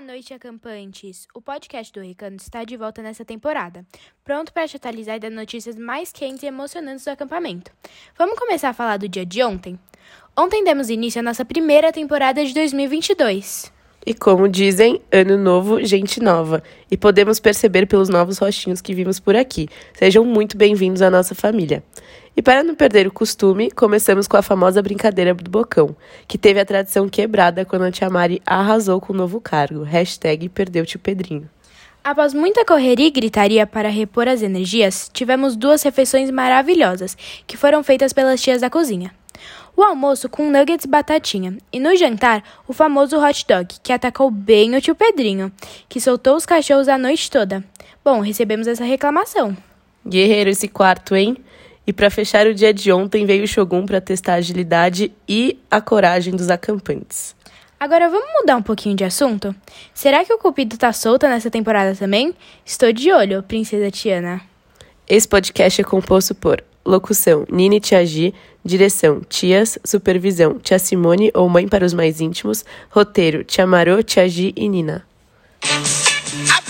noite, acampantes! O podcast do Recanto está de volta nessa temporada, pronto para te atualizar das notícias mais quentes e emocionantes do acampamento. Vamos começar a falar do dia de ontem? Ontem demos início à nossa primeira temporada de 2022. E como dizem, ano novo, gente nova. E podemos perceber pelos novos rostinhos que vimos por aqui. Sejam muito bem-vindos à nossa família. E para não perder o costume, começamos com a famosa brincadeira do bocão, que teve a tradição quebrada quando a tia Mari arrasou com o novo cargo. Hashtag perdeu tio Pedrinho. Após muita correria e gritaria para repor as energias, tivemos duas refeições maravilhosas, que foram feitas pelas tias da cozinha o almoço com nuggets e batatinha, e no jantar, o famoso hot dog, que atacou bem o tio Pedrinho, que soltou os cachorros a noite toda. Bom, recebemos essa reclamação. Guerreiro esse quarto, hein? E para fechar o dia de ontem veio o Shogun para testar a agilidade e a coragem dos acampantes. Agora vamos mudar um pouquinho de assunto? Será que o Cupido tá solta nessa temporada também? Estou de olho, princesa Tiana. Esse podcast é composto por Locução: Nini Tiagi. Direção: Tias. Supervisão: Tia Simone ou Mãe para os mais íntimos. Roteiro: Tia Marô, Tiagi e Nina. I